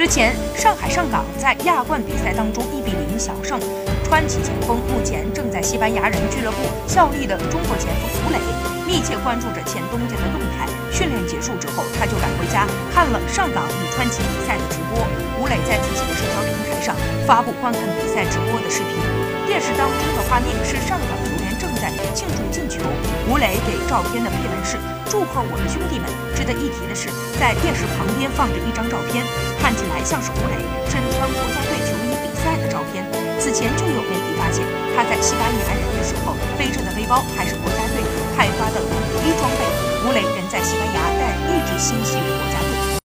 之前，上海上港在亚冠比赛当中一比零小胜。川崎前锋目前正在西班牙人俱乐部效力的中国前锋吴磊，密切关注着前东家的动态。训练结束之后，他就赶回家看了上港与川崎比赛的直播。吴磊在自己的社交平台上发布观看比赛直播的视频，电视当中的画面是上港球照片的配文是：“祝贺我的兄弟们。”值得一提的是，在电视旁边放着一张照片，看起来像是吴磊身穿国家队球衣比赛的照片。此前就有媒体发现，他在西班牙人的时候背着的背包还是国家队派发的统一装备。吴磊人在西班牙，但一直心系。